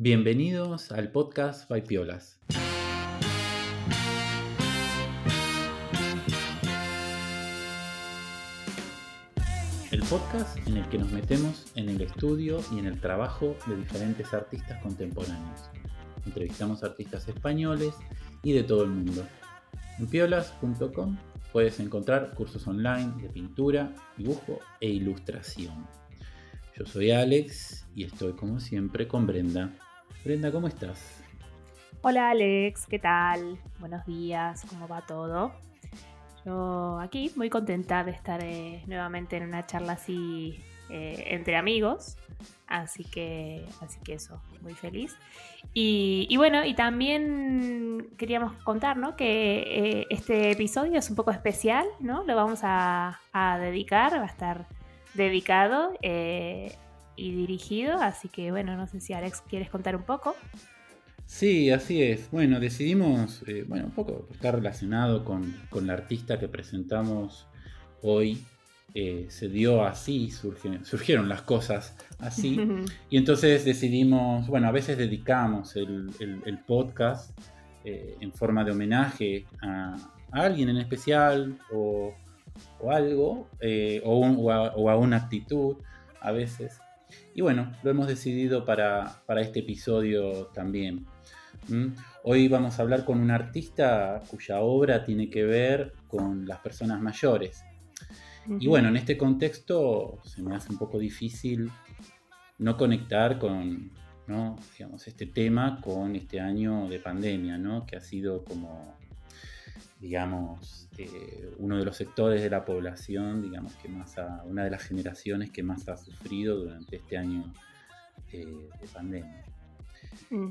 Bienvenidos al podcast by Piolas. El podcast en el que nos metemos en el estudio y en el trabajo de diferentes artistas contemporáneos. Entrevistamos artistas españoles y de todo el mundo. En piolas.com puedes encontrar cursos online de pintura, dibujo e ilustración. Yo soy Alex y estoy como siempre con Brenda. Brenda, ¿cómo estás? Hola Alex, ¿qué tal? Buenos días, ¿cómo va todo? Yo aquí muy contenta de estar eh, nuevamente en una charla así eh, entre amigos, así que, así que eso, muy feliz. Y, bueno, y también queríamos contar ¿no? que eh, este episodio es un poco especial, ¿no? Lo vamos a, a dedicar, va a estar dedicado y dirigido, así que bueno, no sé si Alex quieres contar un poco. Sí, así es. Bueno, decidimos, eh, bueno, un poco estar relacionado con, la artista que presentamos hoy. Eh, se dio así, surgieron las cosas así. y entonces decidimos, bueno, a veces dedicamos el, podcast eh, en forma de homenaje a, alguien en especial o, algo, o, a, una actitud a veces. Y bueno, lo hemos decidido para, este episodio también. Hoy vamos a hablar con un artista cuya obra tiene que ver con las personas mayores. Y bueno, en este contexto se me hace un poco difícil no conectar con, digamos, este tema con este año de pandemia, ¿no? que ha sido como digamos, eh, uno de los sectores de la población, digamos, que más una de las generaciones que más ha sufrido durante este año eh, de pandemia.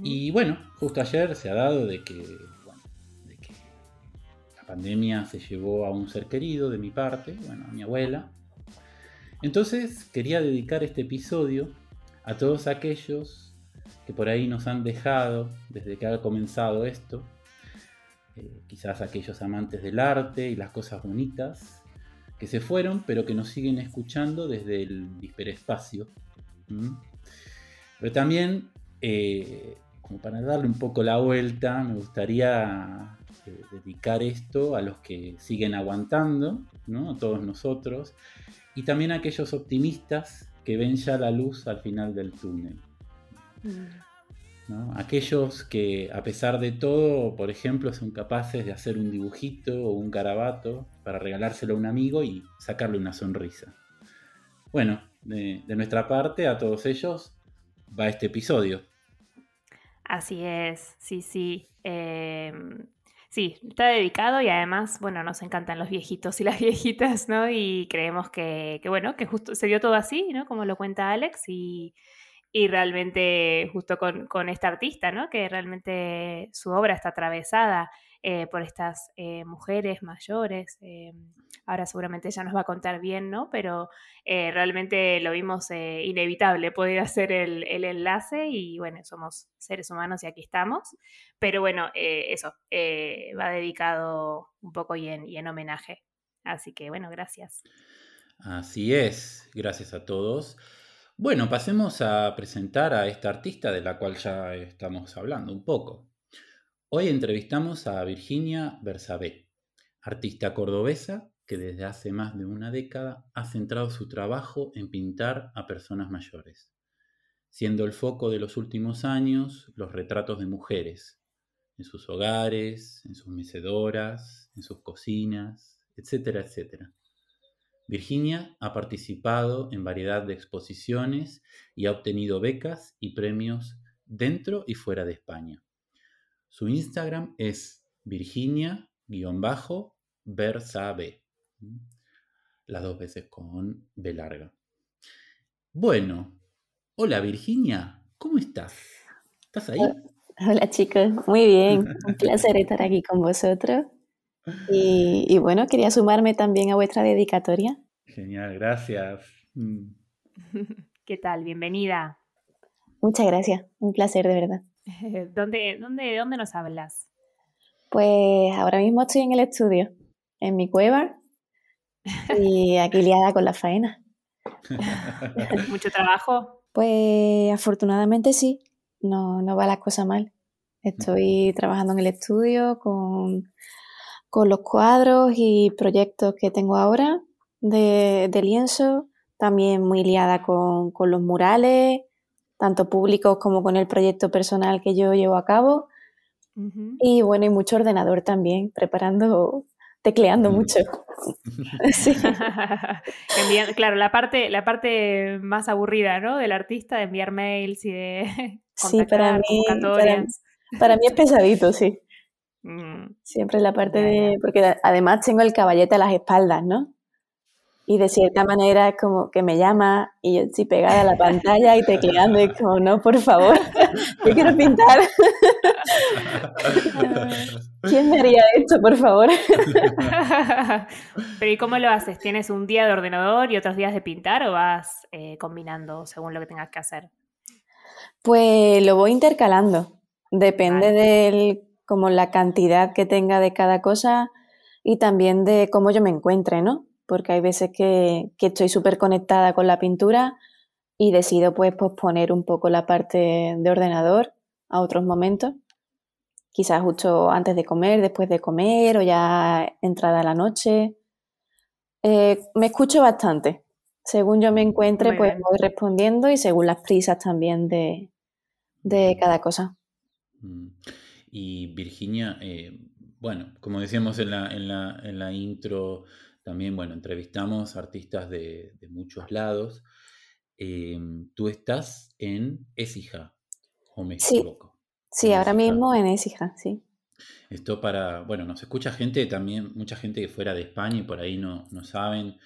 Y bueno, justo ayer se ha dado de que, de que la pandemia se llevó a un ser querido de mi parte, bueno, a mi abuela. Entonces quería dedicar este episodio a todos aquellos que por ahí nos han dejado desde que ha comenzado esto, eh, quizás aquellos amantes del arte y las cosas bonitas, que se fueron, pero que nos siguen escuchando desde el hiperespacio. Pero también, eh, como para darle un poco la vuelta, me gustaría eh, dedicar esto a los que siguen aguantando, ¿no? a todos nosotros, y también a aquellos optimistas que ven ya la luz al final del túnel. Mm. Aquellos que a pesar de todo, por ejemplo, son capaces de hacer un dibujito o un carabato para regalárselo a un amigo y sacarle una sonrisa. Bueno, de, nuestra parte, a todos ellos va este episodio. Así es, sí, sí. Em, sí, está dedicado y además, bueno, nos encantan los viejitos y las viejitas, ¿no? Y creemos que, que bueno, que justo se dio todo así, ¿no? Como lo cuenta Alex y y realmente justo con, esta artista, ¿no? Que realmente su obra está atravesada eh, por estas eh, mujeres mayores. Eh, ahora seguramente ella nos va a contar bien, ¿no? Pero realmente lo vimos inevitable poder hacer el, enlace y bueno, somos seres humanos y aquí estamos. Pero bueno, eso va dedicado un poco y en, y en homenaje. Así que bueno, gracias. Así es, gracias a todos. Bueno, pasemos a presentar a esta artista de la cual ya estamos hablando un poco. Hoy entrevistamos a Virginia Bersabé, artista cordobesa que desde hace más de una década ha centrado su trabajo en pintar a personas mayores, siendo el foco de los últimos años los retratos de mujeres, en sus hogares, en sus mecedoras, en sus cocinas, etcétera, etcétera. Virginia ha participado en variedad de exposiciones y ha obtenido becas y premios dentro y fuera de España. Su Instagram es Virginia-Bersabe. Las dos veces con B larga. Bueno, hola Virginia, ¿cómo estás? ¿Estás ahí? Hola chicos, muy bien. Un placer estar aquí con vosotros. Y, bueno, quería sumarme también a vuestra dedicatoria. Genial, gracias. Mm. ¿Qué tal? Bienvenida. Muchas gracias, un placer de verdad. ¿Dónde, dónde, ¿Dónde nos hablas? Pues ahora mismo estoy en el estudio, en mi cueva y aquí liada con la faena. ¿Mucho trabajo? Pues afortunadamente sí. no, no va la cosa mal. Estoy trabajando en el estudio con, con los cuadros y proyectos que tengo ahora de, de lienzo, también muy liada con, con, los murales, tanto públicos como con el proyecto personal que yo llevo a cabo. Y bueno, y mucho ordenador también, preparando, tecleando mucho. sí. claro, la parte, la parte más aburrida, ¿no? Del artista, de enviar mails y de sí, para mí, para, mí es pesadito, sí. Mm. Siempre la parte de. Porque además tengo el caballete a las espaldas, ¿no? Y de cierta manera es como que me llama y yo estoy pegada a la pantalla y tecleando y como, no, por favor, yo quiero pintar. ¿Quién me haría esto, por favor? Pero ¿y cómo lo haces? ¿Tienes un día de ordenador y otros días de pintar o vas eh, combinando según lo que tengas que hacer? Pues lo voy intercalando. Depende de como la cantidad que tenga de cada cosa y también de cómo yo me encuentre, ¿no? porque hay veces que, estoy súper conectada con la pintura y decido pues posponer un poco la parte de ordenador a otros momentos, quizás justo antes de comer, después de comer o ya entrada la noche. Eh, me escucho bastante. Según yo me encuentre, pues voy respondiendo y según las prisas también de, cada cosa. Mm. Y Virginia, eh, bueno, como decíamos en la, en la, en la intro, también, bueno, entrevistamos artistas de, muchos lados. Em, tú estás en Écija, o me sí. equivoco. Sí, ahora mismo en Écija, sí. Esto para, bueno, nos escucha gente también, mucha gente que fuera de España y por ahí no, no saben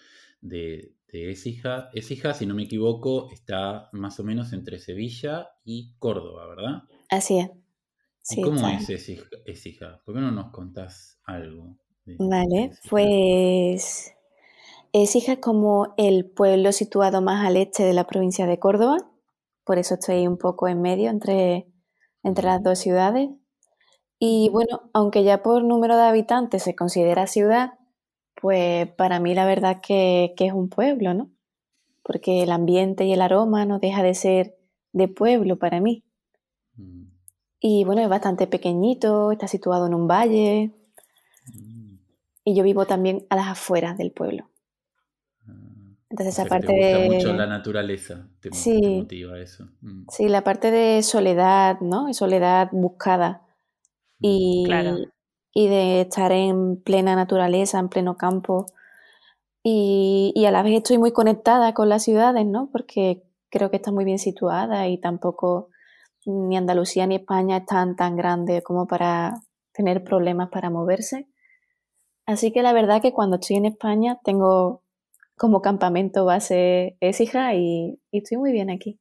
de, de Écija. Écija, si no me equivoco, está más o menos entre Sevilla y Córdoba, ¿verdad? Así es. ¿Y cómo es Écija? ¿Por qué no nos contás algo? Vale, pues Écija es como el pueblo situado más al este de la provincia de Córdoba, por eso estoy un poco en medio entre, entre las dos ciudades. Y bueno, aunque ya por número de habitantes se considera ciudad, pues para mí la verdad que, que es un pueblo, ¿no? Porque el ambiente y el aroma no deja de ser de pueblo para mí. Mm. Y bueno, es bastante pequeñito, está situado en un valle, y yo vivo también a las afueras del pueblo. Entonces, aparte de. mucho la naturaleza, te, sí, motiva eso. Mm. Sí, la parte de soledad, ¿no? Soledad buscada. Mm, y, y de estar en plena naturaleza, en pleno campo. Y, y, a la vez estoy muy conectada con las ciudades, ¿no? Porque creo que está muy bien situada y tampoco ni Andalucía ni España están tan grandes como para tener problemas para moverse. Así que la verdad que cuando estoy en España tengo como campamento base Écija y, y estoy muy bien aquí.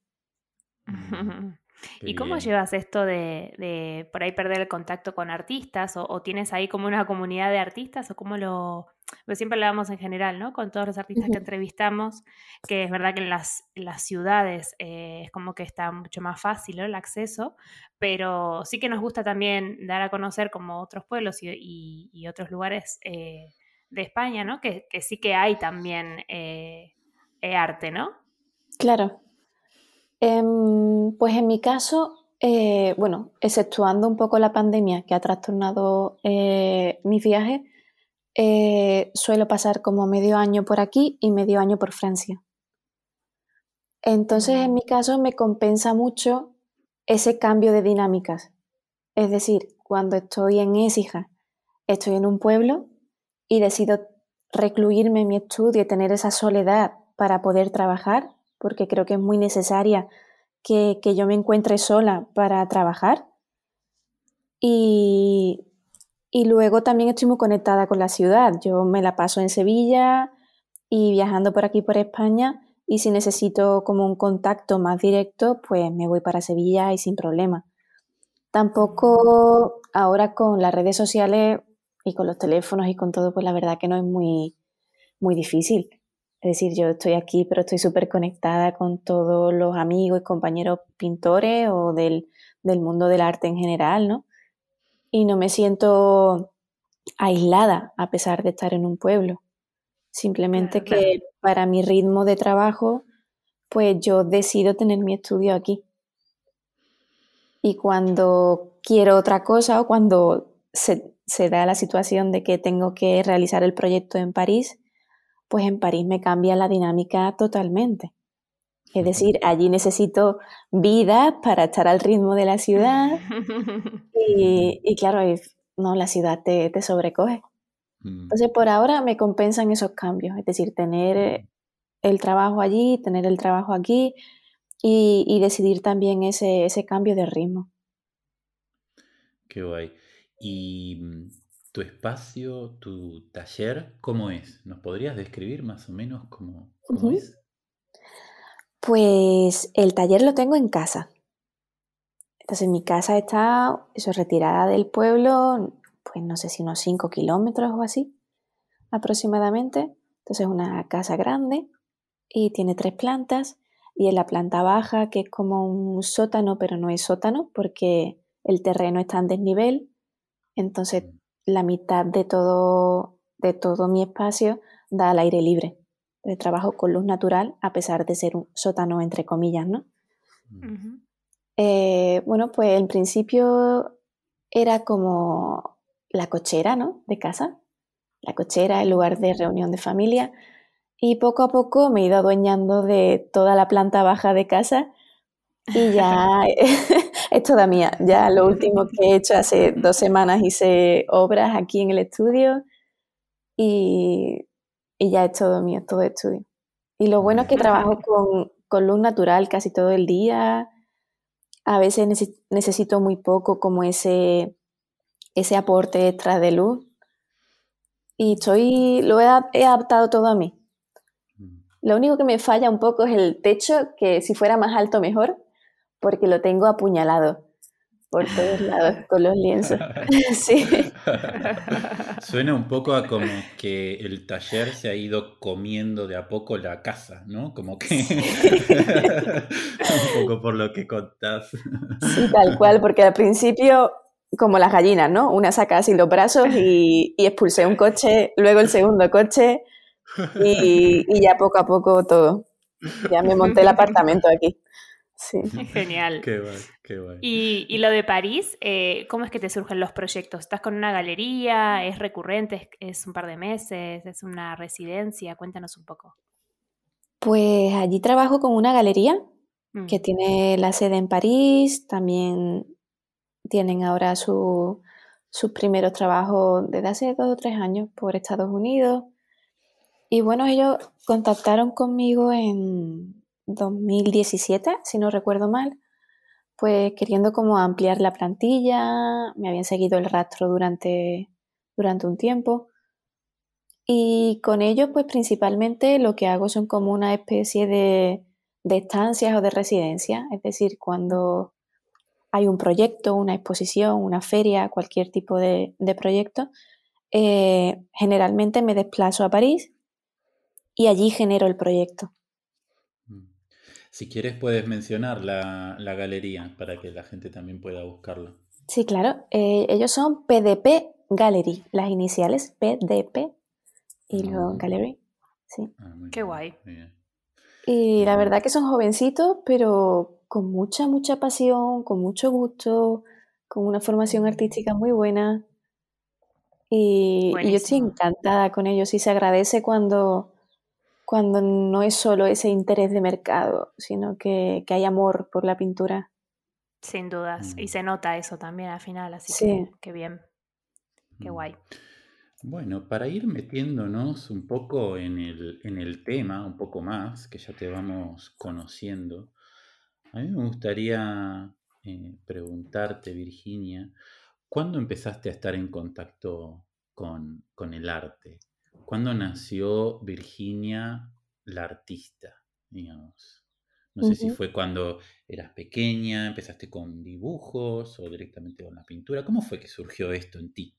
¿Y cómo llevas esto de, por ahí perder el contacto con artistas? ¿O, tienes ahí como una comunidad de artistas? ¿O cómo lo...? Pues siempre hablamos en general, ¿no? Con todos los artistas que entrevistamos, que es verdad que en las, las ciudades eh, es como que está mucho más fácil el acceso, pero sí que nos gusta también dar a conocer como otros pueblos y, otros lugares eh, de España, ¿no? Que, sí que hay también eh, arte, ¿no? Claro, Em, pues en mi caso, eh, bueno, exceptuando un poco la pandemia que ha trastornado eh, mi viaje, eh, suelo pasar como medio año por aquí y medio año por Francia. Entonces, en mi caso, me compensa mucho ese cambio de dinámicas. Es decir, cuando estoy en Écija, estoy en un pueblo y decido recluirme en mi estudio y tener esa soledad para poder trabajar, porque creo que es muy necesaria que, yo me encuentre sola para trabajar. Y, luego también estoy muy conectada con la ciudad. Yo me la paso en Sevilla y viajando por aquí por España y si necesito como un contacto más directo, pues me voy para Sevilla y sin problema. Tampoco ahora con las redes sociales y con los teléfonos y con todo, pues la verdad que no es muy, muy difícil. Es decir, yo estoy aquí, pero estoy súper conectada con todos los amigos y compañeros pintores o del, mundo del arte en general, ¿no? Y no me siento aislada a pesar de estar en un pueblo. Simplemente que para mi ritmo de trabajo, pues yo decido tener mi estudio aquí. y cuando quiero otra cosa o cuando se, se da la situación de que tengo que realizar el proyecto en París, pues en París me cambia la dinámica totalmente. Es decir, allí necesito vida para estar al ritmo de la ciudad y, claro, no, la ciudad te, sobrecoge. Mm. Entonces, por ahora me compensan esos cambios, es decir, tener el trabajo allí, tener el trabajo aquí y, decidir también ese, ese, cambio de ritmo. Qué guay. ¿Y mm, tu espacio, tu taller, cómo es? ¿Nos podrías describir más o menos cómo, es? Pues el taller lo tengo en casa. Entonces mi casa está eso, retirada del pueblo, pues no sé si unos 5 kilómetros o así aproximadamente. Entonces es una casa grande y tiene tres plantas y en la planta baja, que es como un sótano, pero no es sótano porque el terreno está en desnivel, entonces la mitad de todo, de todo mi espacio da al aire libre. De trabajo con luz natural, a pesar de ser un sótano entre comillas, ¿no? Eh, bueno, pues en principio era como la cochera, ¿no? De casa. La cochera, el lugar de reunión de familia. Y poco a poco me he ido adueñando de toda la planta baja de casa y ya es toda mía. Ya lo último que he hecho hace dos semanas hice obras aquí en el estudio y, ya es todo mío, todo estudio. Y lo bueno es que trabajo con, con luz natural casi todo el día. A veces necesito muy poco como ese, ese aporte extra de luz. Y estoy, lo he adaptado todo a mí. Lo único que me falla un poco es el techo, que si fuera más alto mejor, porque lo tengo apuñalado por todos lados con los lienzos. sí. Suena un poco a como que el taller se ha ido comiendo de a poco la casa, ¿no? Como que un poco por lo que contás. Sí, tal cual, porque al principio como las gallinas, ¿no? Una saca así los brazos y, y expulsé un coche, luego el segundo coche, y, ya poco a poco todo. Ya me monté el apartamento aquí. Sí. Genial. Qué guay, qué guay. Y, lo de París, eh, ¿cómo es que te surgen los proyectos? ¿Estás con una galería? ¿Es recurrente? ¿Es un par de meses? ¿Es una residencia? Cuéntanos un poco. Pues allí trabajo con una galería mm. que tiene la sede en París. También tienen ahora sus primeros trabajos desde hace dos o tres años por Estados Unidos. Y bueno, ellos contactaron conmigo en 2017, si no recuerdo mal, pues queriendo como ampliar la plantilla, me habían seguido el rastro durante, durante un tiempo. Y con ellos, pues principalmente lo que hago son como una especie de, de estancias o de residencia, es decir, cuando hay un proyecto, una exposición, una feria, cualquier tipo de, proyecto, eh, generalmente me desplazo a París y allí genero el proyecto. Si quieres puedes mencionar la, galería para que la gente también pueda buscarlo. Sí, claro. Eh, ellos son PDP Gallery, las iniciales PDP y ah, luego Gallery. Sí. Ah, Qué guay. Y la verdad que son jovencitos, pero con mucha, mucha pasión, con mucho gusto, con una formación artística muy buena. Y, y yo estoy encantada con ellos y se agradece cuando cuando no es solo ese interés de mercado, sino que, hay amor por la pintura. Sin dudas, y mm. se nota eso también al final, así que qué bien, qué mm. guay. Bueno, para ir metiéndonos un poco en el, en el tema, un poco más, que ya te vamos conociendo, a mí me gustaría eh, preguntarte, Virginia, ¿cuándo empezaste a estar en contacto con, con el arte? ¿Cuándo nació Virginia, la artista? Digamos. No sé si fue cuando eras pequeña, empezaste con dibujos o directamente con la pintura. ¿Cómo fue que surgió esto en ti?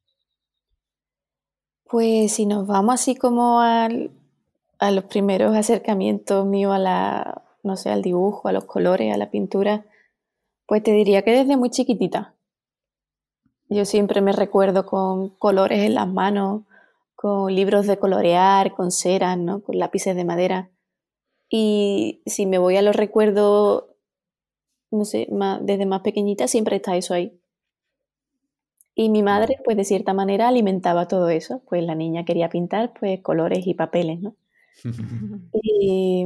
Pues si nos vamos así como a los primeros acercamientos míos a la, no sé, al dibujo, a los colores, a la pintura, pues te diría que desde muy chiquitita. Yo siempre me recuerdo con colores en las manos, con libros de colorear, con ceras, ¿no? con lápices de madera. Y si me voy a los recuerdos no sé, desde más pequeñita siempre está eso ahí. Y mi madre, pues de cierta manera, alimentaba todo eso. Pues la niña quería pintar, pues colores y papeles, ¿no? y,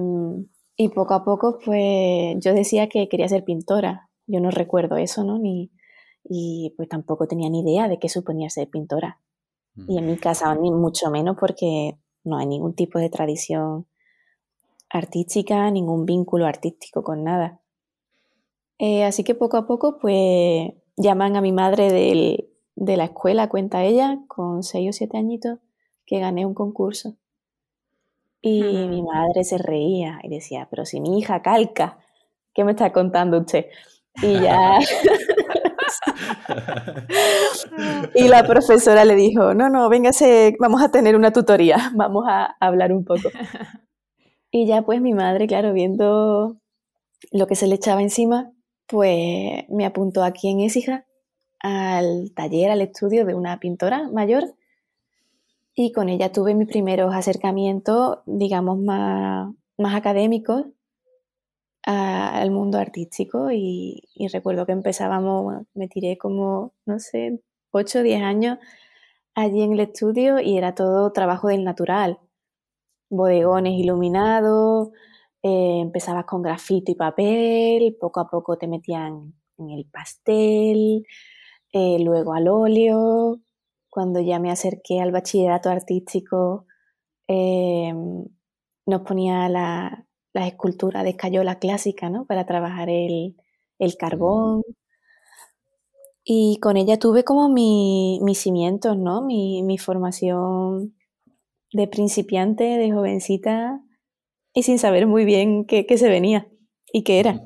y, poco a poco, pues yo decía que quería ser pintora. Yo no recuerdo eso, ¿no? Ni, y pues tampoco tenía ni idea de qué suponía ser pintora. Y en mi casa ni mucho menos porque no hay ningún tipo de tradición artística, ningún vínculo artístico con nada. Eh, así que poco a poco, pues llaman a mi madre de la escuela, cuenta ella, con seis o siete añitos, que gané un concurso. Y mi madre se reía y decía, pero si mi hija calca, ¿qué me está contando usted? Y ya... y la profesora le dijo, no, no, véngase, vamos a tener una tutoría, vamos a hablar un poco. Y ya pues mi madre, claro, viendo lo que se le echaba encima, pues me apuntó aquí en Écija al taller, al estudio de una pintora mayor y con ella tuve mis primeros acercamientos, digamos, más, más académicos al mundo artístico y, recuerdo que empezábamos, me tiré como, no sé, 8 o 10 años allí en el estudio y era todo trabajo del natural, bodegones iluminados, eh, empezabas con grafito y papel, poco a poco te metían en el pastel, eh, luego al óleo, cuando ya me acerqué al bachillerato artístico, eh, nos ponía la, las esculturas de escayola clásica, ¿no? Para trabajar el, carbón. Y con ella tuve como mi, mis cimientos, ¿no? Mi, formación de principiante, de jovencita, y sin saber muy bien qué, se venía y qué era.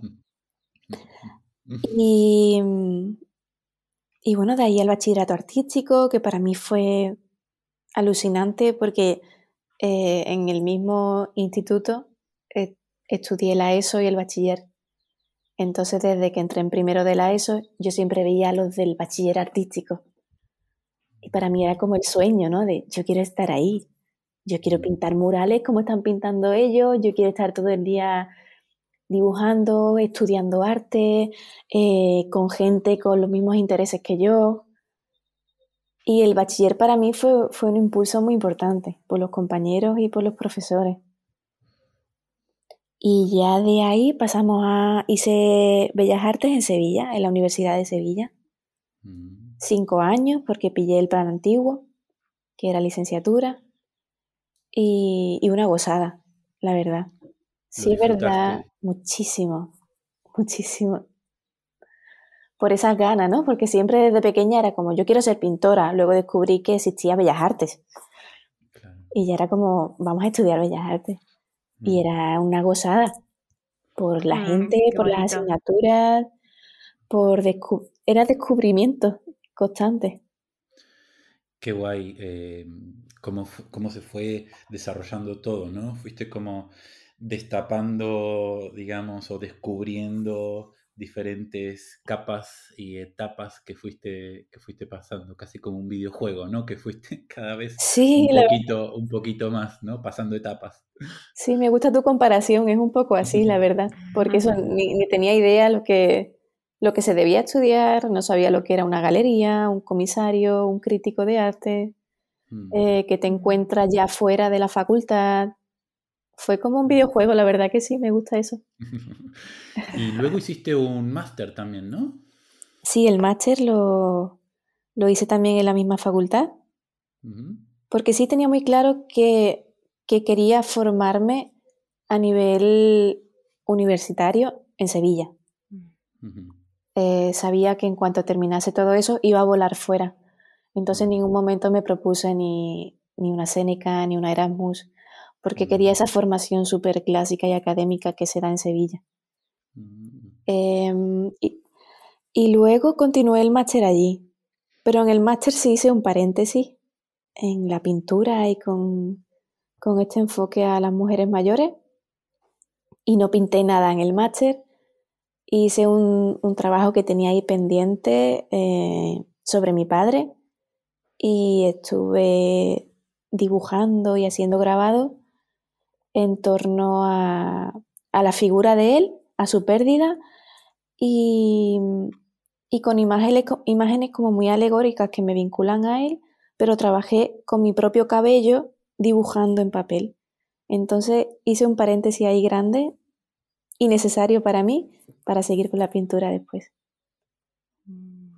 Y, y, bueno, de ahí el bachillerato artístico, que para mí fue alucinante porque eh, en el mismo instituto eh, estudié la ESO y el bachiller. Entonces, desde que entré en primero de la ESO, yo siempre veía a los del bachiller artístico. Y para mí era como el sueño, ¿no? De yo quiero estar ahí. Yo quiero pintar murales como están pintando ellos. Yo quiero estar todo el día dibujando, estudiando arte, eh, con gente con los mismos intereses que yo. Y el bachiller para mí fue, fue un impulso muy importante por los compañeros y por los profesores. Y ya de ahí pasamos a. Hice Bellas Artes en Sevilla, en la Universidad de Sevilla. Mm. Cinco años, porque pillé el plan antiguo, que era licenciatura. Y, una gozada, la verdad. Sí, es verdad, muchísimo, muchísimo. Por esas ganas, ¿no? Porque siempre desde pequeña era como, yo quiero ser pintora. Luego descubrí que existía Bellas Artes. Y ya era como, vamos a estudiar Bellas Artes. Y mm. era una gozada por la mm, gente, por las asignaturas, por era descubrimiento constante. Qué guay, eh, cómo, cómo, se fue desarrollando todo, ¿no? Fuiste como destapando, digamos, o descubriendo diferentes capas y etapas que fuiste, que fuiste pasando, casi como un videojuego, ¿no? Que fuiste cada vez un, poquito, un poquito más, ¿no? Pasando etapas. Sí, me gusta tu comparación, es un poco así, la verdad, porque eso ni, tenía idea lo que, lo que se debía estudiar, no sabía lo que era una galería, un comisario, un crítico de arte, mm. eh, que te encuentras ya fuera de la facultad, fue como un videojuego, la verdad que sí, me gusta eso. y luego hiciste un máster también, ¿no? Sí, el máster lo, hice también en la misma facultad, porque sí tenía muy claro que, quería formarme a nivel universitario en Sevilla. Eh, sabía que en cuanto terminase todo eso iba a volar fuera. Entonces en ningún momento me propuse ni, ni una Seneca ni una Erasmus porque quería esa formación súper clásica y académica que se da en Sevilla. Mm. Em, y, luego continué el máster allí, pero en el máster sí hice un paréntesis en la pintura y con, este enfoque a las mujeres mayores y no pinté nada en el máster. Hice un, trabajo que tenía ahí pendiente eh, sobre mi padre y estuve dibujando y haciendo grabado en torno a, la figura de él, a su pérdida y, y con imágenes, imágenes como muy alegóricas que me vinculan a él, pero trabajé con mi propio cabello dibujando en papel. Entonces hice un paréntesis ahí grande y necesario para mí para seguir con la pintura después. Mm,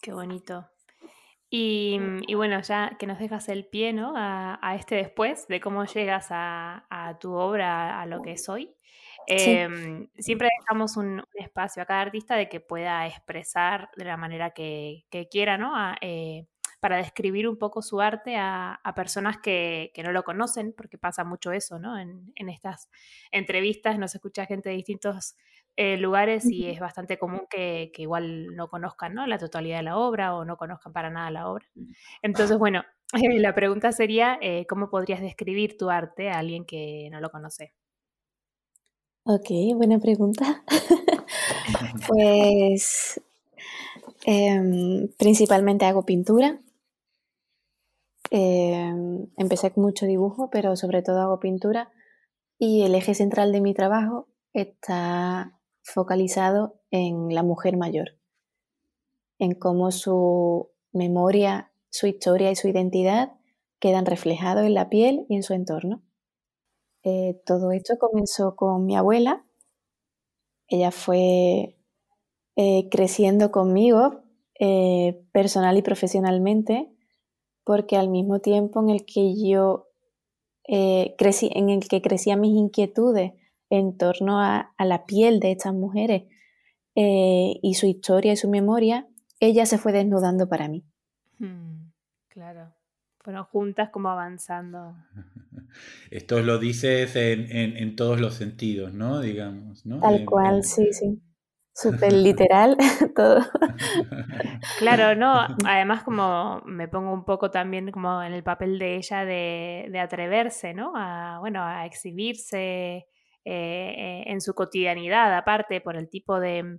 qué bonito. Y, bueno, ya que nos dejas el pie ¿no? a, este después de cómo llegas a, tu obra, a lo que es hoy, em, siempre dejamos un, espacio a cada artista de que pueda expresar de la manera que, quiera, ¿no? Eh, para describir un poco su arte a, personas que, no lo conocen, porque pasa mucho eso, ¿no? En, estas entrevistas nos escucha gente de distintos eh, lugares y es bastante común que, igual no conozcan ¿no? la totalidad de la obra o no conozcan para nada la obra. Entonces, bueno, la pregunta sería, eh, ¿cómo podrías describir tu arte a alguien que no lo conoce? Ok, buena pregunta. pues em, principalmente hago pintura, Em, empecé con mucho dibujo, pero sobre todo hago pintura y el eje central de mi trabajo está focalizado en la mujer mayor, en cómo su memoria, su historia y su identidad quedan reflejados en la piel y en su entorno. Eh, todo esto comenzó con mi abuela. Ella fue eh, creciendo conmigo eh, personal y profesionalmente porque al mismo tiempo en el que yo crecí, en el que crecían mis inquietudes en torno a, la piel de estas mujeres eh, y su historia y su memoria, ella se fue desnudando para mí. Hmm, claro, fueron juntas como avanzando. Esto lo dices en, todos los sentidos, ¿no? Digamos, ¿no? Tal cual, sí, sí súper literal todo. Claro, no, además como me pongo un poco también como en el papel de ella de, atreverse, ¿no? A, bueno, a exhibirse eh, en su cotidianidad, aparte por el tipo de,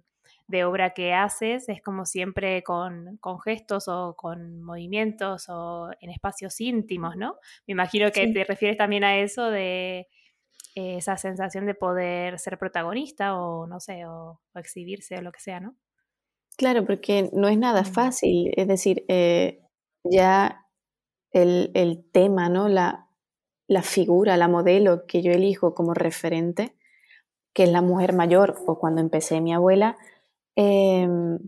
obra que haces, es como siempre con, gestos o con movimientos o en espacios íntimos, ¿no? Me imagino que te refieres también a eso de esa sensación de poder ser protagonista o no sé, o, exhibirse o lo que sea, ¿no? Claro, porque no es nada fácil, es decir, eh, ya el, tema, ¿no? La, figura, la modelo que yo elijo como referente, que es la mujer mayor o cuando empecé mi abuela, em,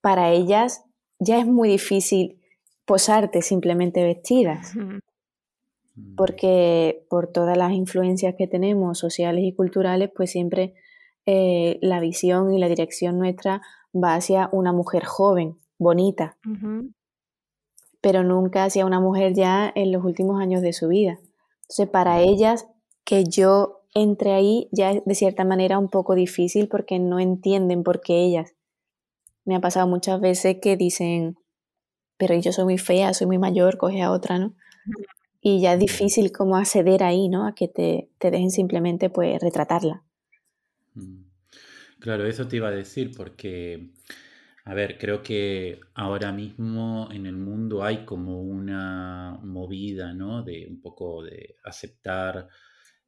para ellas ya es muy difícil posarte simplemente vestidas. Mm. porque por todas las influencias que tenemos sociales y culturales, pues siempre eh, la visión y la dirección nuestra va hacia una mujer joven, bonita, pero nunca hacia una mujer ya en los últimos años de su vida. Entonces, para ellas, que yo entre ahí ya es de cierta manera un poco difícil porque no entienden por qué ellas. Me ha pasado muchas veces que dicen, pero yo soy muy fea, soy muy mayor, coge a otra, ¿no? y ya es difícil como acceder ahí, ¿no? A que te, dejen simplemente pues retratarla. Mm. Claro, eso te iba a decir porque, a ver, creo que ahora mismo en el mundo hay como una movida, ¿no? De un poco de aceptar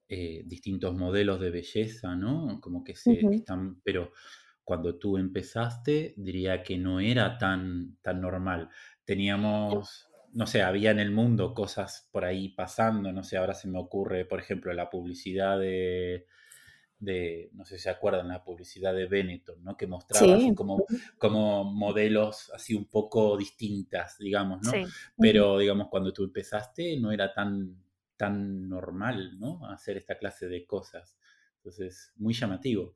eh, distintos modelos de belleza, ¿no? Como que se están, pero cuando tú empezaste diría que no era tan, tan normal. Teníamos no sé, había en el mundo cosas por ahí pasando, no sé, ahora se me ocurre, por ejemplo, la publicidad de, no sé si se acuerdan, la publicidad de Benetton, ¿no? Que mostraba como, como modelos así un poco distintas, digamos, ¿no? Pero, digamos, cuando tú empezaste no era tan, tan normal, ¿no? Hacer esta clase de cosas. Entonces, muy llamativo.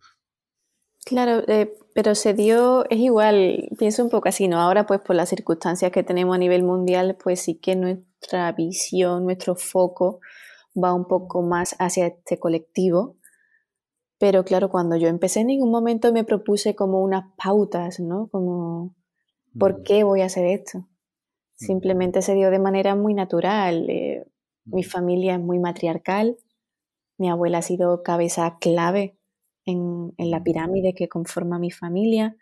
Claro, eh, pero se dio, es igual, pienso un poco así, ¿no? Ahora pues por las circunstancias que tenemos a nivel mundial, pues sí que nuestra visión, nuestro foco va un poco más hacia este colectivo. Pero claro, cuando yo empecé en ningún momento me propuse como unas pautas, ¿no? Como, ¿por mm. qué voy a hacer esto? Mm. Simplemente se dio de manera muy natural. Eh, mi mm. familia es muy matriarcal, mi abuela ha sido cabeza clave en, la pirámide que conforma mi familia.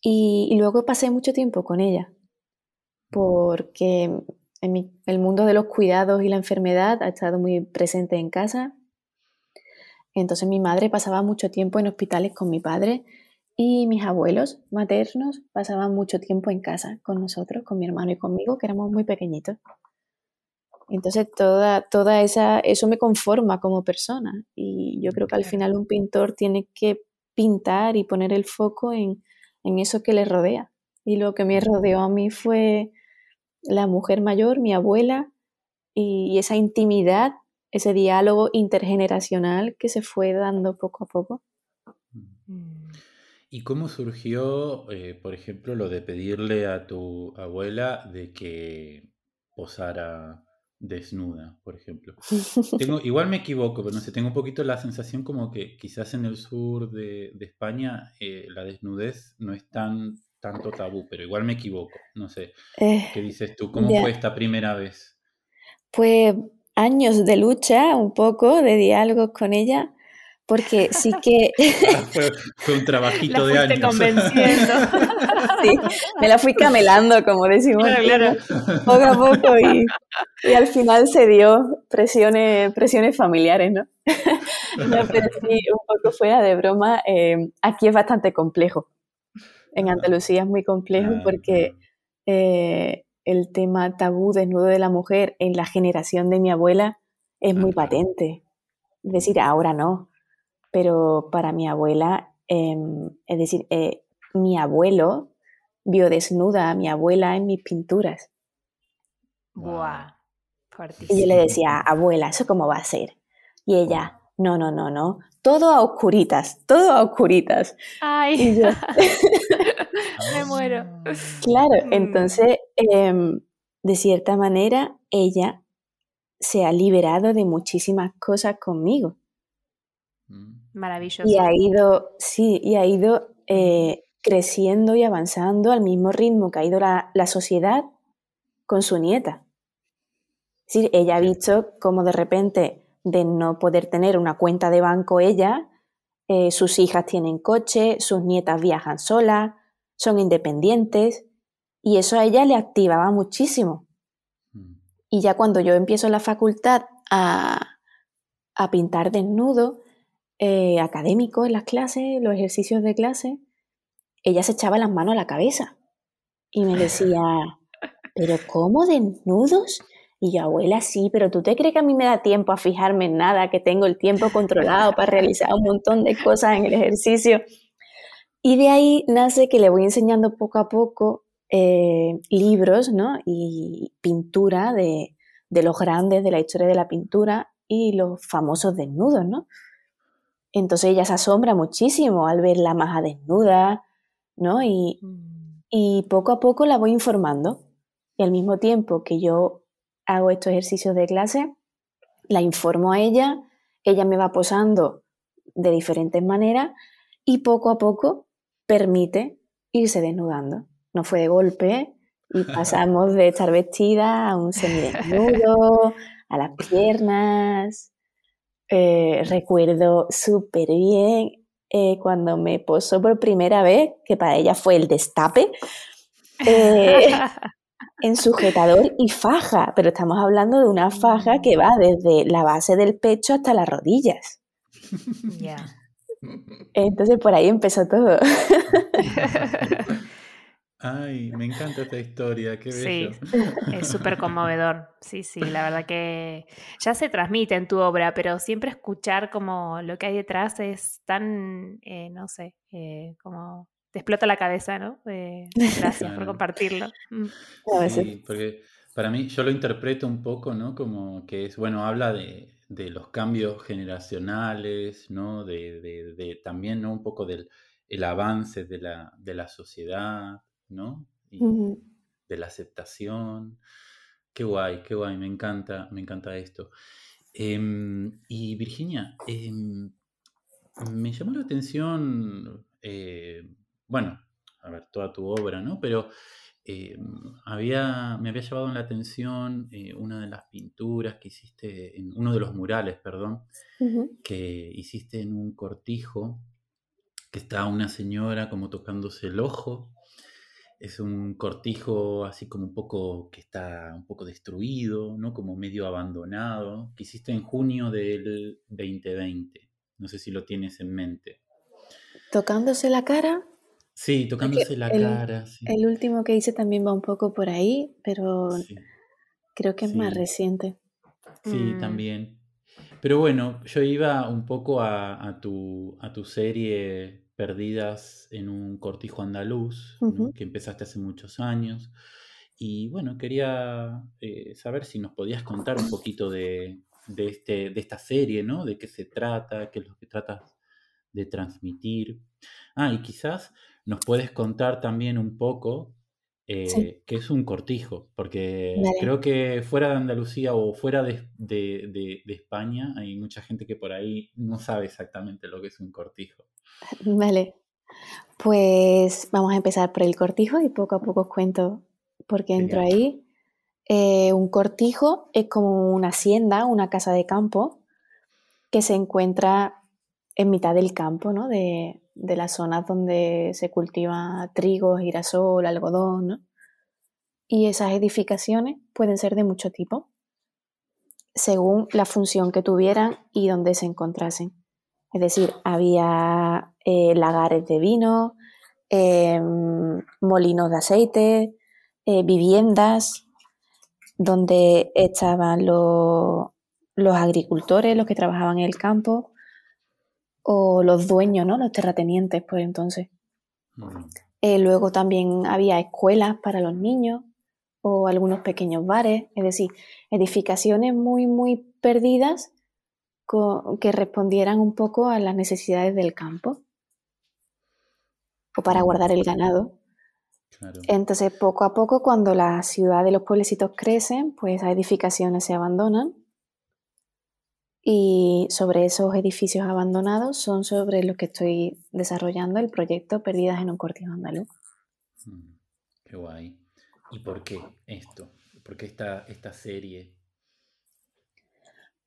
Y, luego pasé mucho tiempo con ella, porque en el mundo de los cuidados y la enfermedad ha estado muy presente en casa. Entonces mi madre pasaba mucho tiempo en hospitales con mi padre y mis abuelos maternos pasaban mucho tiempo en casa con nosotros, con mi hermano y conmigo, que éramos muy pequeñitos. Entonces toda, toda esa, eso me conforma como persona y yo creo que al final un pintor tiene que pintar y poner el foco en, en eso que le rodea. Y lo que me rodeó a mí fue la mujer mayor, mi abuela, y esa intimidad, ese diálogo intergeneracional que se fue dando poco a poco. Mm. ¿Y cómo surgió, eh, por ejemplo, lo de pedirle a tu abuela de que posara desnuda, por ejemplo? Tengo, igual me equivoco, pero no sé, tengo un poquito la sensación como que quizás en el sur de, España eh, la desnudez no es tan tanto tabú, pero igual me equivoco, no sé. Eh, ¿Qué dices tú? ¿Cómo fue esta primera vez? Pues años de lucha, un poco, de diálogo con ella, porque sí que... Ah, fue, un trabajito de años. convenciendo. sí, me la fui camelando, como decimos. Claro, Poco a poco y, al final se dio presiones, presiones familiares, ¿no? no pero sí, un poco fuera de broma, eh, aquí es bastante complejo. En Andalucía es muy complejo ah, porque eh, el tema tabú desnudo de la mujer en la generación de mi abuela es muy patente. Es decir, ahora no pero para mi abuela, em, es decir, eh, mi abuelo vio desnuda a mi abuela en mis pinturas. Buah, Y yo le decía, abuela, ¿eso cómo va a ser? Y ella, no, no, no, no, todo a oscuritas, todo a oscuritas. Ay, me muero. Claro, mm. entonces, em, de cierta manera, ella se ha liberado de muchísimas cosas conmigo. Mm. Maravilloso. Y ha ido, sí, y ha ido eh, creciendo y avanzando al mismo ritmo que ha ido la, sociedad con su nieta. Es decir, ella ha visto como de repente de no poder tener una cuenta de banco ella, eh, sus hijas tienen coche, sus nietas viajan solas, son independientes, y eso a ella le activaba muchísimo. Mm. Y ya cuando yo empiezo la facultad a, a pintar desnudo, eh, académico en las clases, los ejercicios de clase, ella se echaba las manos a la cabeza y me decía, ¿pero cómo desnudos? Y yo, abuela, sí, pero ¿tú te crees que a mí me da tiempo a fijarme en nada, que tengo el tiempo controlado para realizar un montón de cosas en el ejercicio? Y de ahí nace que le voy enseñando poco a poco eh, libros ¿no? y pintura de, de los grandes de la historia de la pintura y los famosos desnudos, ¿no? Entonces ella se asombra muchísimo al ver la maja desnuda, ¿no? Y, mm. y poco a poco la voy informando. Y al mismo tiempo que yo hago estos ejercicios de clase, la informo a ella, ella me va posando de diferentes maneras y poco a poco permite irse desnudando. No fue de golpe y pasamos de estar vestida a un semidesnudo, a las piernas, eh, recuerdo súper bien eh, cuando me posó por primera vez, que para ella fue el destape, eh, en sujetador y faja, pero estamos hablando de una faja que va desde la base del pecho hasta las rodillas. Entonces por ahí empezó todo. Ay, me encanta esta historia, qué bello. Sí, es súper conmovedor. Sí, sí, la verdad que ya se transmite en tu obra, pero siempre escuchar como lo que hay detrás es tan, eh, no sé, eh, como te explota la cabeza, ¿no? Eh, gracias por compartirlo. Mm. Sí, porque para mí yo lo interpreto un poco, ¿no? Como que es, bueno, habla de, los cambios generacionales, ¿no? De, también, ¿no? Un poco del el avance de la, de la sociedad, ¿no? Y de la aceptación. Qué guay, qué guay, me encanta, me encanta esto. Em, y Virginia, em, me llamó la atención, eh, bueno, a ver, toda tu obra, ¿no? Pero em, había, me había llevado la atención eh, una de las pinturas que hiciste, en uno de los murales, perdón, que hiciste en un cortijo, que está una señora como tocándose el ojo es un cortijo así como un poco que está un poco destruido, ¿no? Como medio abandonado, que hiciste en junio del 2020. No sé si lo tienes en mente. ¿Tocándose la cara? Sí, tocándose la cara. El último que hice también va un poco por ahí, pero creo que es más reciente. Sí, mm. también. Pero bueno, yo iba un poco a, tu, a tu serie Perdidas en un cortijo andaluz, que empezaste hace muchos años. Y bueno, quería eh, saber si nos podías contar un poquito de, este, de esta serie, ¿no? De qué se trata, qué es lo que tratas de transmitir. Ah, y quizás nos puedes contar también un poco eh, qué es un cortijo, porque creo que fuera de Andalucía o fuera de, de, España hay mucha gente que por ahí no sabe exactamente lo que es un cortijo. Vale, pues vamos a empezar por el cortijo y poco a poco os cuento porque entro ahí. Eh, un cortijo es como una hacienda, una casa de campo que se encuentra en mitad del campo, ¿no? De, las zonas donde se cultiva trigo, girasol, algodón. Y esas edificaciones pueden ser de mucho tipo, según la función que tuvieran y donde se encontrasen. Es decir, había eh, lagares de vino, em, molinos de aceite, eh, viviendas donde estaban los, agricultores, los que trabajaban en el campo, o los dueños, ¿no? Los terratenientes, pues entonces. Eh, luego también había escuelas para los niños o algunos pequeños bares, es decir, edificaciones muy, muy perdidas que respondieran un poco a las necesidades del campo o para guardar el ganado. Entonces, poco a poco, cuando la ciudad y los pueblecitos crecen, pues esas edificaciones se abandonan. Y sobre esos edificios abandonados son sobre los que estoy desarrollando el proyecto Perdidas en un cortijo andaluz. Mm, qué guay. ¿Y por qué esto? ¿Por qué esta, esta serie?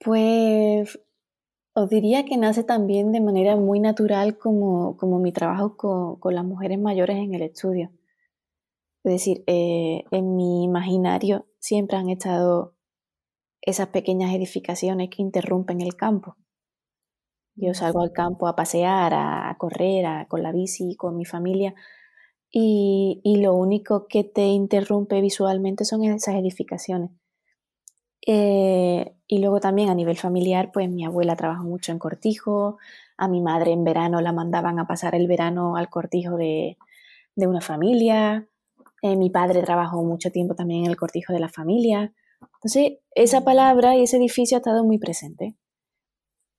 Pues os diría que nace también de manera muy natural como, como mi trabajo con, con las mujeres mayores en el estudio. Es decir, eh, en mi imaginario siempre han estado esas pequeñas edificaciones que interrumpen el campo. Yo salgo al campo a pasear, a, correr, con la bici, con mi familia, y, lo único que te interrumpe visualmente son esas edificaciones. Eh, y luego también a nivel familiar, pues mi abuela trabajó mucho en cortijo, a mi madre en verano la mandaban a pasar el verano al cortijo de, de una familia, eh, mi padre trabajó mucho tiempo también en el cortijo de la familia. Entonces, esa palabra y ese edificio ha estado muy presente.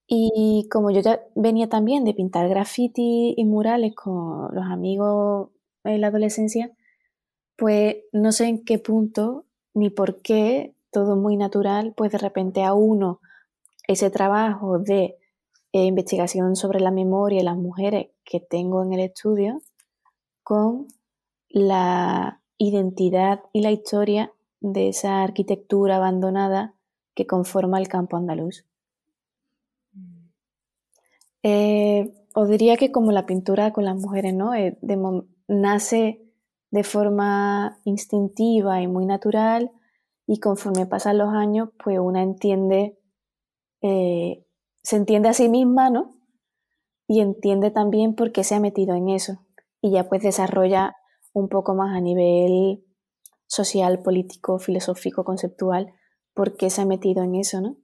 Y como yo ya venía también de pintar graffiti y murales con los amigos en la adolescencia, pues no sé en qué punto ni por qué, todo muy natural, pues de repente a uno ese trabajo de eh, investigación sobre la memoria y las mujeres que tengo en el estudio con la identidad y la historia de esa arquitectura abandonada que conforma el campo andaluz. Eh, os diría que como la pintura con las mujeres, ¿no? Eh, nace de forma instintiva y muy natural y conforme pasan los años, pues una entiende, eh, se entiende a sí misma, ¿no? Y entiende también por qué se ha metido en eso. Y ya pues desarrolla un poco más a nivel social, político, filosófico, conceptual, por qué se ha metido en eso, ¿no?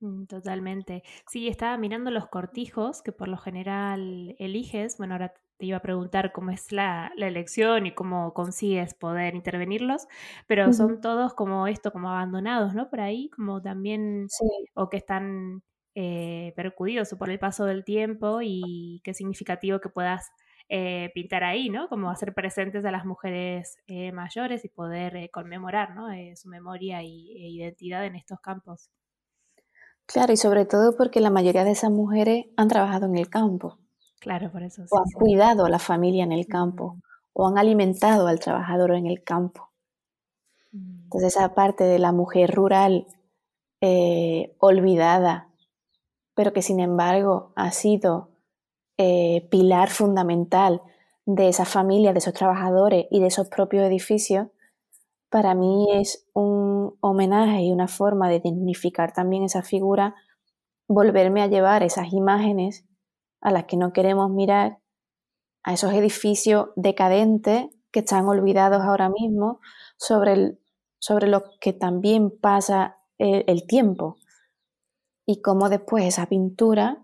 Mm, totalmente. Sí, estaba mirando los cortijos que por lo general eliges. Bueno, ahora te iba a preguntar cómo es la, elección y cómo consigues poder intervenirlos, pero son todos como esto, como abandonados, ¿no? Por ahí, como también, o que están eh, percudidos por el paso del tiempo y qué significativo que puedas eh, pintar ahí, ¿no? Como hacer presentes a las mujeres eh, mayores y poder eh, conmemorar, ¿no? su memoria y, e identidad en estos campos. Claro, y sobre todo porque la mayoría de esas mujeres han trabajado en el campo. Claro, por eso. o han cuidado a la familia en el campo, o han alimentado al trabajador en el campo. Mm. Entonces esa parte de la mujer rural olvidada, pero que sin embargo ha sido eh, pilar fundamental de esa familia, de esos trabajadores y de esos propios edificios, para mí es un homenaje y una forma de dignificar también esa figura volverme a llevar esas imágenes a las que no queremos mirar, a esos edificios decadentes que están olvidados ahora mismo, sobre, el, sobre lo que también pasa el, tiempo y cómo después esa pintura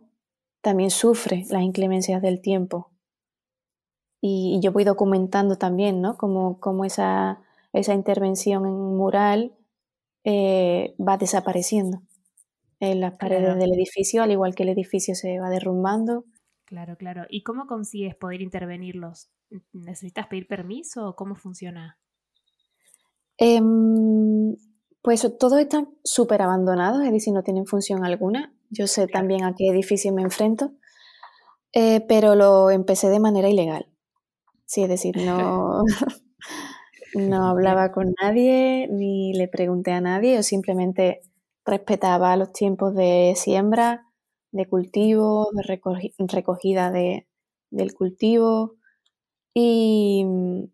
también sufre las inclemencias del tiempo. Y, yo voy documentando también, ¿no? Cómo, esa, esa, intervención en mural eh, va desapareciendo en las paredes del edificio, al igual que el edificio se va derrumbando. Claro, claro. ¿Y cómo consigues poder intervenirlos? ¿Necesitas pedir permiso o cómo funciona? Em, pues todos están súper abandonados, es decir, no tienen función alguna. Yo sé también a qué edificio me enfrento, eh, pero lo empecé de manera ilegal. Sí, es decir, no, no hablaba con nadie, ni le pregunté a nadie, yo simplemente respetaba los tiempos de siembra, de cultivo, de recogida de, del cultivo y mm,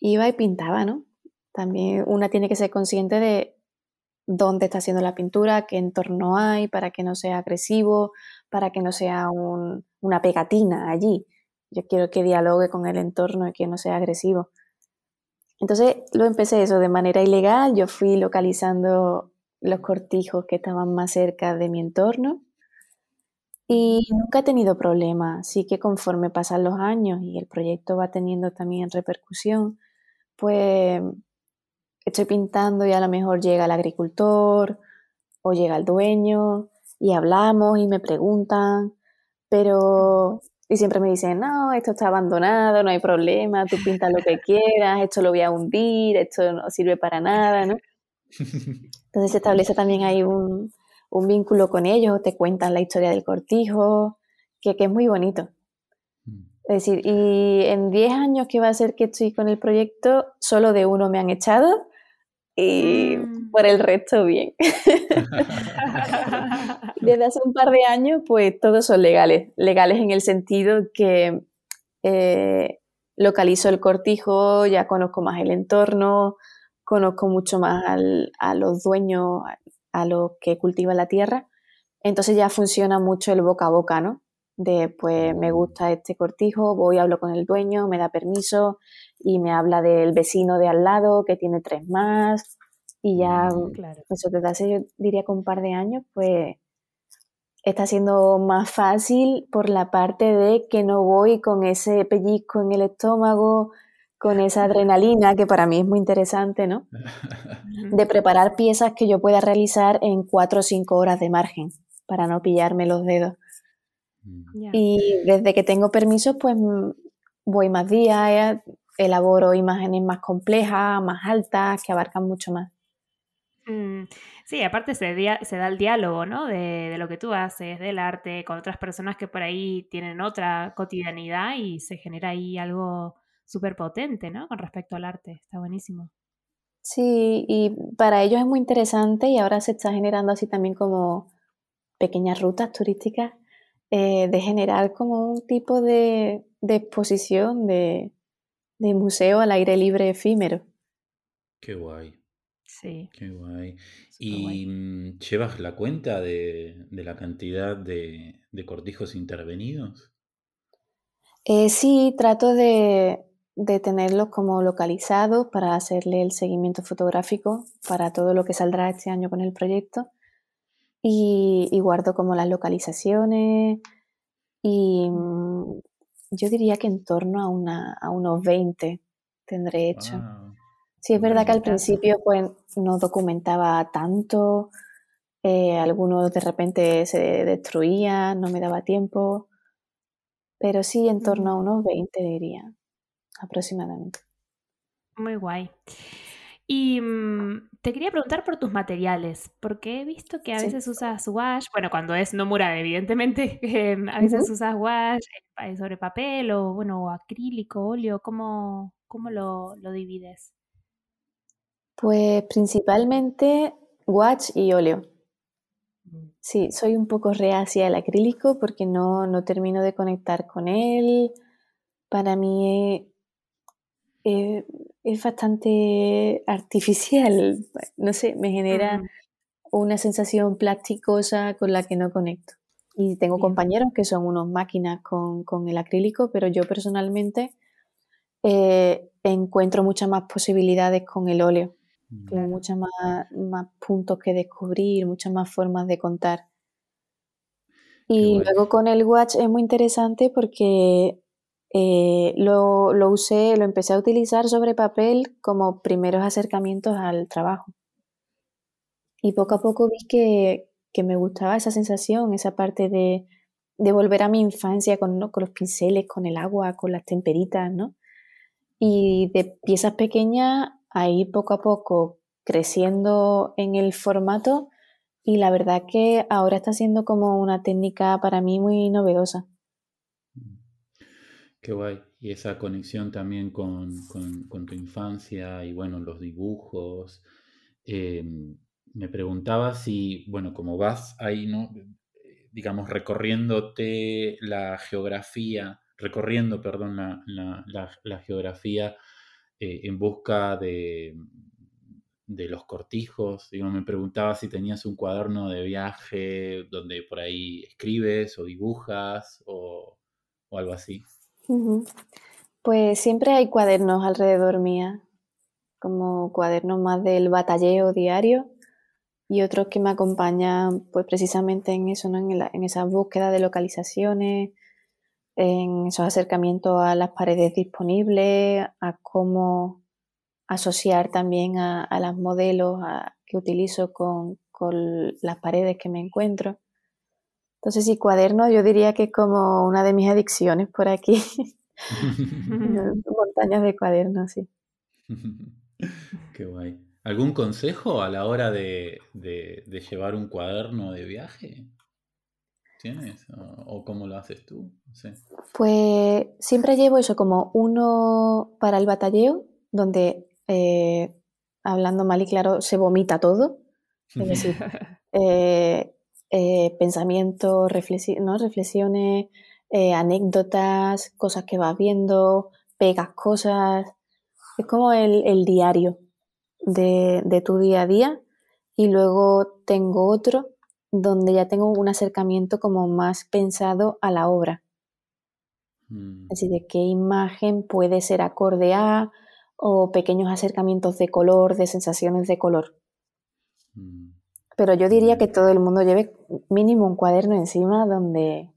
iba y pintaba, ¿no? También una tiene que ser consciente de dónde está haciendo la pintura, qué entorno hay, para que no sea agresivo, para que no sea una pegatina allí. Yo quiero que dialogue con el entorno y que no sea agresivo. Entonces lo empecé eso de manera ilegal, yo fui localizando los cortijos que estaban más cerca de mi entorno y nunca he tenido problemas. Sí que conforme pasan los años y el proyecto va teniendo también repercusión, pues estoy pintando y a lo mejor llega el agricultor o llega el dueño y hablamos y me preguntan, pero y siempre me dicen, no, esto está abandonado, no hay problema, tú pintas lo que quieras, esto lo voy a hundir, esto no sirve para nada, ¿no? Entonces se establece también ahí un, vínculo con ellos, te cuentan la historia del cortijo, que, que es muy bonito. Mm. Es decir, y en 10 años que va a ser que estoy con el proyecto, solo de uno me han echado y mm. por el resto bien. Desde hace un par de años, pues todos son legales. Legales en el sentido que eh, localizo el cortijo, ya conozco más el entorno, conozco mucho más a los dueños, a los que cultivan la tierra. Entonces ya funciona mucho el boca a boca, ¿no? De pues me gusta este cortijo, voy, hablo con el dueño, me da permiso, y me habla del vecino de al lado que tiene tres más y ya, mm, claro. eso desde hace, yo diría que un par de años, pues está siendo más fácil por la parte de que no voy con ese pellizco en el estómago, con esa adrenalina, que para mí es muy interesante, ¿no? De preparar piezas que yo pueda realizar en cuatro o cinco horas de margen, para no pillarme los dedos. Mm. Y desde que tengo permisos, pues mm, voy más días, elaboro imágenes más complejas, más altas, que abarcan mucho más. Mm, sí, aparte se, se, da el diálogo, ¿no? De, lo que tú haces, del arte, con otras personas que por ahí tienen otra cotidianidad y se genera ahí algo súper potente, ¿no? Con respecto al arte. Está buenísimo. Sí, y para ellos es muy interesante y ahora se está generando así también como pequeñas rutas turísticas eh, de generar como un tipo de exposición, de, de museo al aire libre efímero. Qué guay. Sí. Qué guay. ¿Y mm, llevas la cuenta de, la cantidad de, cortijos intervenidos? Eh, sí, trato de, tenerlos como localizados para hacerle el seguimiento fotográfico para todo lo que saldrá este año con el proyecto. Y, y guardo como las localizaciones y mm, yo diría que en torno a, una, a unos 20 tendré hecho. Sí, es verdad que al principio pues no documentaba tanto, eh, algunos de repente se destruían, no me daba tiempo, pero sí en torno a unos 20 diría, aproximadamente. Muy guay. Y mm, te quería preguntar por tus materiales, porque he visto que a veces usas wash, bueno, cuando es no mural, evidentemente, em, a veces usas wash eh, sobre papel o, bueno, acrílico, óleo, ¿cómo, cómo lo, divides? Pues principalmente wash y óleo. Mm. Sí, soy un poco reacia al acrílico porque no, no termino de conectar con él. Para mí eh, es bastante artificial, no sé, me genera una sensación plasticosa con la que no conecto. Y tengo compañeros que son unos máquinas con, el acrílico, pero yo personalmente eh, encuentro muchas más posibilidades con el óleo, como muchos más, más puntos que descubrir, muchas más formas de contar. Y luego con el watch es muy interesante porque eh, lo, lo, usé, lo empecé a utilizar sobre papel como primeros acercamientos al trabajo. Y poco a poco vi que, que me gustaba esa sensación, esa parte de, de volver a mi infancia con, con, los pinceles, con el agua, con las temperitas, ¿no? Y de piezas pequeñas, ahí poco a poco creciendo en el formato y la verdad que ahora está siendo como una técnica para mí muy novedosa. Qué guay. Y esa conexión también con, tu infancia y bueno, los dibujos. Em, me preguntaba si, bueno, como vas ahí, ¿no? Digamos, recorriéndote la geografía, recorriendo, perdón, la, geografía eh, en busca de, de los cortijos. Digo, me preguntaba si tenías un cuaderno de viaje donde por ahí escribes o dibujas o, algo así. Pues siempre hay cuadernos alrededor mía, como cuadernos más del batalleo diario y otros que me acompañan pues precisamente en eso, ¿no? en, esa búsqueda de localizaciones, en esos acercamientos a las paredes disponibles, a cómo asociar también a, las modelos que utilizo con, las paredes que me encuentro. Entonces, sí, cuaderno yo diría que es como una de mis adicciones por aquí. Montañas de cuadernos, sí. Qué guay. ¿Algún consejo a la hora de, llevar un cuaderno de viaje? ¿Tienes? ¿O, cómo lo haces tú? Pues siempre llevo eso como uno para el batalleo, donde eh, hablando mal y claro, se vomita todo. Es decir, eh, eh, pensamientos, reflexiones, anécdotas, cosas que vas viendo, pegas cosas. Es como el, diario de, tu día a día. Y luego tengo otro donde ya tengo un acercamiento como más pensado a la obra. Mm. Decir, de qué imagen puede ser acorde a, o pequeños acercamientos de color, de sensaciones de color. Mm. Pero yo diría que todo el mundo lleve mínimo un cuaderno encima donde,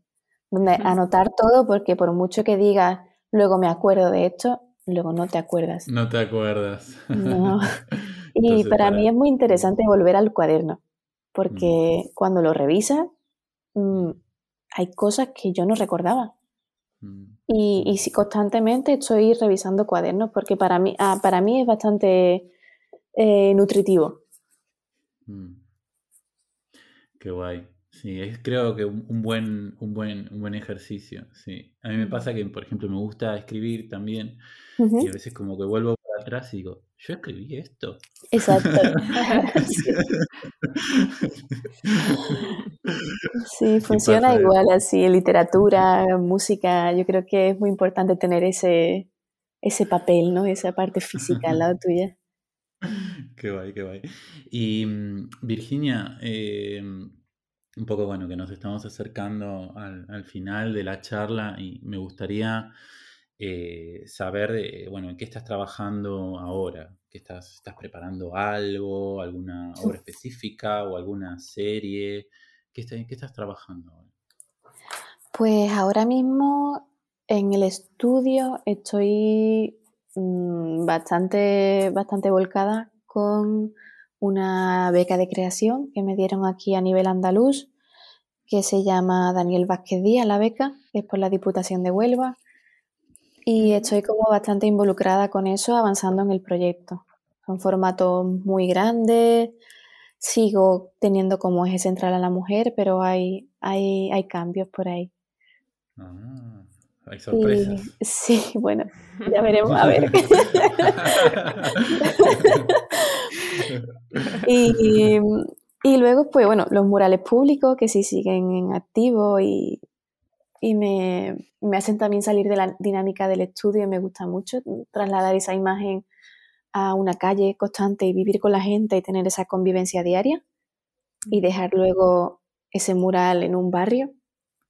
donde anotar todo, porque por mucho que digas, luego me acuerdo de esto, luego no te acuerdas. No te acuerdas. No. Y para, mí es muy interesante volver al cuaderno, porque mm. cuando lo revisas, mm, hay cosas que yo no recordaba. Y, y si constantemente estoy revisando cuadernos porque para mí, ah, para mí es bastante eh, nutritivo. Qué guay. Sí, es creo que un, buen, un, buen, un buen ejercicio. Sí. A mí me pasa que, por ejemplo, me gusta escribir también y a veces como que vuelvo para atrás y digo, yo escribí esto. Exacto. sí. funciona igual así, literatura, música, yo creo que es muy importante tener ese, ese papel, ¿no? Esa parte física al lado tuya. Qué guay, qué guay. Y mm, Virginia, eh, un poco bueno que nos estamos acercando al, al final de la charla y me gustaría eh, saber, bueno, en qué estás trabajando ahora, que estás, estás preparando algo, alguna obra específica o alguna serie, ¿qué, qué estás trabajando ahora? Pues ahora mismo en el estudio estoy mm, bastante, bastante volcada con una beca de creación que me dieron aquí a nivel andaluz, que se llama Daniel Vázquez Díaz, la beca, es por la Diputación de Huelva. Y estoy como bastante involucrada con eso, avanzando en el proyecto. Son formatos muy grandes, sigo teniendo como eje central a la mujer, pero hay, hay, hay cambios por ahí. Ah, hay sorpresas. sí, bueno, ya veremos a ver. y, y luego, pues bueno, los murales públicos que sí siguen en activo y, y me, hacen también salir de la dinámica del estudio y me gusta mucho trasladar esa imagen a una calle constante y vivir con la gente y tener esa convivencia diaria. y dejar luego ese mural en un barrio.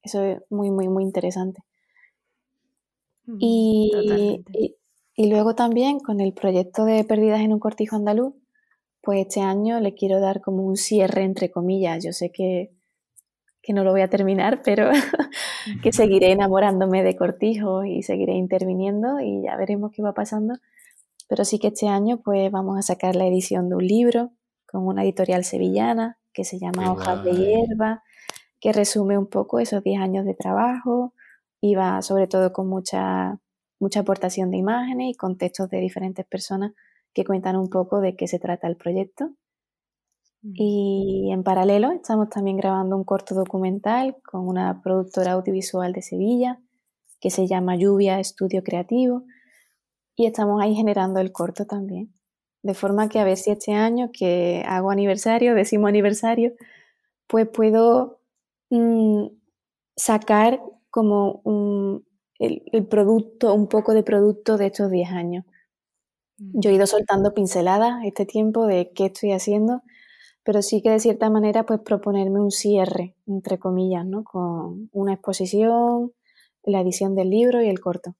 Eso es muy, muy, muy interesante. Y, y, luego también con el proyecto de Perdidas en un cortijo andaluz, pues este año le quiero dar como un cierre entre comillas. Yo sé que, que no lo voy a terminar, pero que seguiré enamorándome de cortijos y seguiré interviniendo y ya veremos qué va pasando. Pero sí que este año pues vamos a sacar la edición de un libro con una editorial sevillana que se llama Hojas de Hierba, que resume un poco esos 10 años de trabajo va sobre todo con mucha, mucha aportación de imágenes y contextos de diferentes personas que cuentan un poco de qué se trata el proyecto. Mm. Y en paralelo estamos también grabando un corto documental con una productora audiovisual de Sevilla que se llama Lluvia Estudio Creativo y estamos ahí generando el corto también. De forma que a ver si este año que hago aniversario, décimo aniversario, pues puedo mm, sacar como un, el, el, producto, un poco de producto de estos 10 años. Yo he ido soltando pinceladas este tiempo de qué estoy haciendo, pero sí que de cierta manera pues proponerme un cierre, entre comillas, ¿no? Con una exposición, la edición del libro y el corto.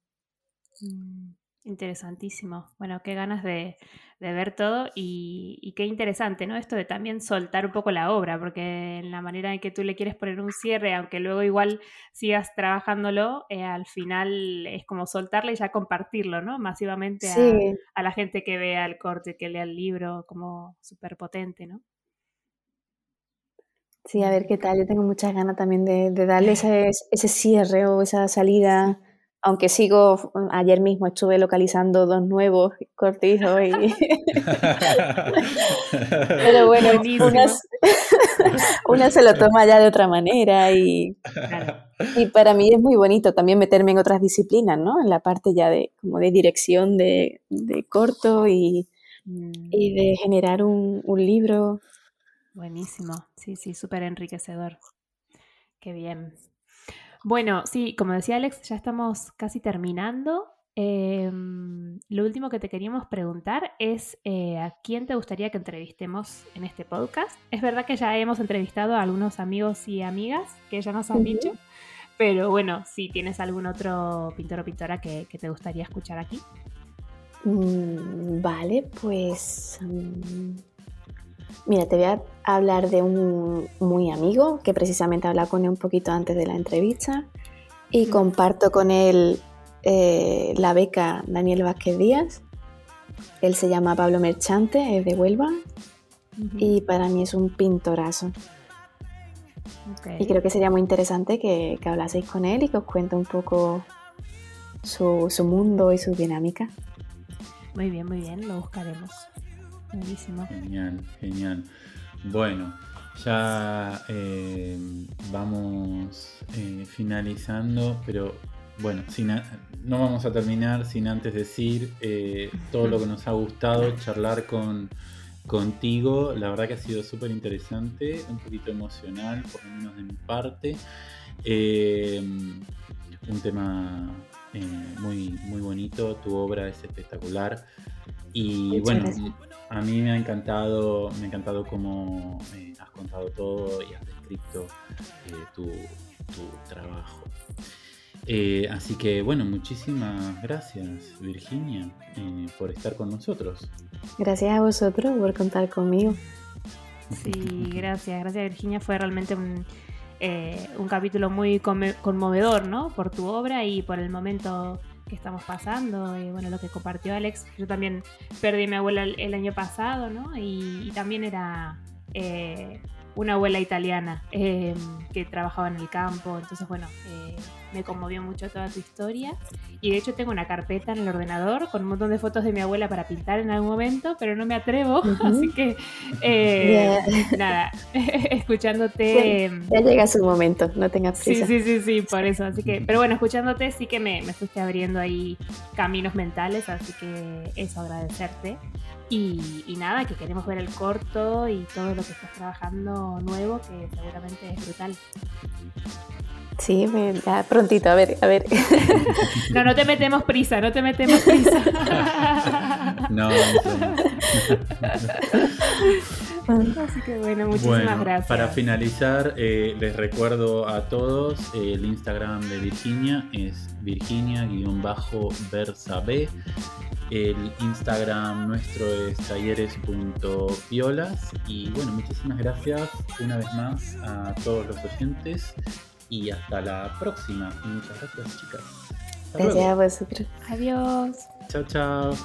Mm. Interesantísimo. Bueno, qué ganas de, ver todo y, qué interesante, ¿no? Esto de también soltar un poco la obra, porque en la manera en que tú le quieres poner un cierre, aunque luego igual sigas trabajándolo, eh, al final es como soltarle y ya compartirlo, ¿no? Masivamente a, la gente que vea el corte, que lea el libro, como súper potente, ¿no? Sí, a ver qué tal. Yo tengo muchas ganas también de, darle ese, ese cierre o esa salida aunque sigo, ayer mismo estuve localizando dos nuevos cortijos y... Pero bueno, una, se lo toma ya de otra manera y, y para mí es muy bonito también meterme en otras disciplinas, ¿no? En la parte ya de, como de dirección de, corto y, y, de mm. generar un, un libro. Buenísimo, sí, sí, súper enriquecedor. Qué bien. Bueno, sí, como decía Alex, ya estamos casi terminando. Em, lo último que te queríamos preguntar es eh, a quién te gustaría que entrevistemos en este podcast. Es verdad que ya hemos entrevistado a algunos amigos y amigas que ya nos han dicho, pero bueno, si tienes algún otro pintor o pintora que, te gustaría escuchar aquí. Mm, vale, pues... Mm, Mira, te voy a hablar de un muy amigo que precisamente habla con él un poquito antes de la entrevista y comparto con él eh, la beca Daniel Vázquez Díaz. Él se llama Pablo Merchante, es de Huelva y para mí es un pintorazo. Y creo que sería muy interesante que, que, hablaseis con él y que os cuente un poco su, su mundo y su dinámica. Muy bien, muy bien, lo buscaremos. Genial, genial. Bueno, ya eh, vamos eh, finalizando, pero bueno, no vamos a terminar sin antes decir eh, todo lo que nos ha gustado charlar con, contigo. La verdad que ha sido súper interesante, un poquito emocional, por lo menos de mi parte. un tema muy, muy bonito, tu obra es espectacular. Y bueno, a mí me ha encantado, me ha encantado cómo eh, has contado todo y has descrito eh, tu, trabajo. Eh, así que bueno, muchísimas gracias Virginia por estar con nosotros. Gracias a vosotros por contar conmigo. Sí, gracias, gracias Virginia. Fue realmente un, un capítulo muy conmovedor, ¿no? Por tu obra y por el momento que estamos pasando y bueno, lo que compartió Alex. Yo también perdí a mi abuela el, año pasado, ¿no? Y, también era eh, una abuela italiana em, que trabajaba en el campo. Entonces, bueno, eh, me conmovió mucho toda tu historia. Y de hecho tengo una carpeta en el ordenador con un montón de fotos de mi abuela para pintar en algún momento, pero no me atrevo. Así que, eh, nada, escuchándote... Em, ya, llega su momento, no tengas prisa. Sí, sí, sí, sí, por eso. Así que, pero bueno, escuchándote sí que me, me fuiste abriendo ahí caminos mentales, así que eso, agradecerte. Y, nada, que queremos ver el corto y todo lo que estás trabajando nuevo, que seguramente es brutal. Sí, ya prontito, a ver, a ver. No, no te metemos prisa, no te metemos prisa. No, Así que bueno, muchísimas gracias. Para finalizar, eh, les recuerdo a todos el Instagram de Virginia es virginia-versab. El Instagram nuestro es talleres.piolas. Y bueno, muchísimas gracias una vez más a todos los oyentes y hasta la próxima. Muchas gracias, chicas. Gracias a vosotros. Adiós. Chao, chao.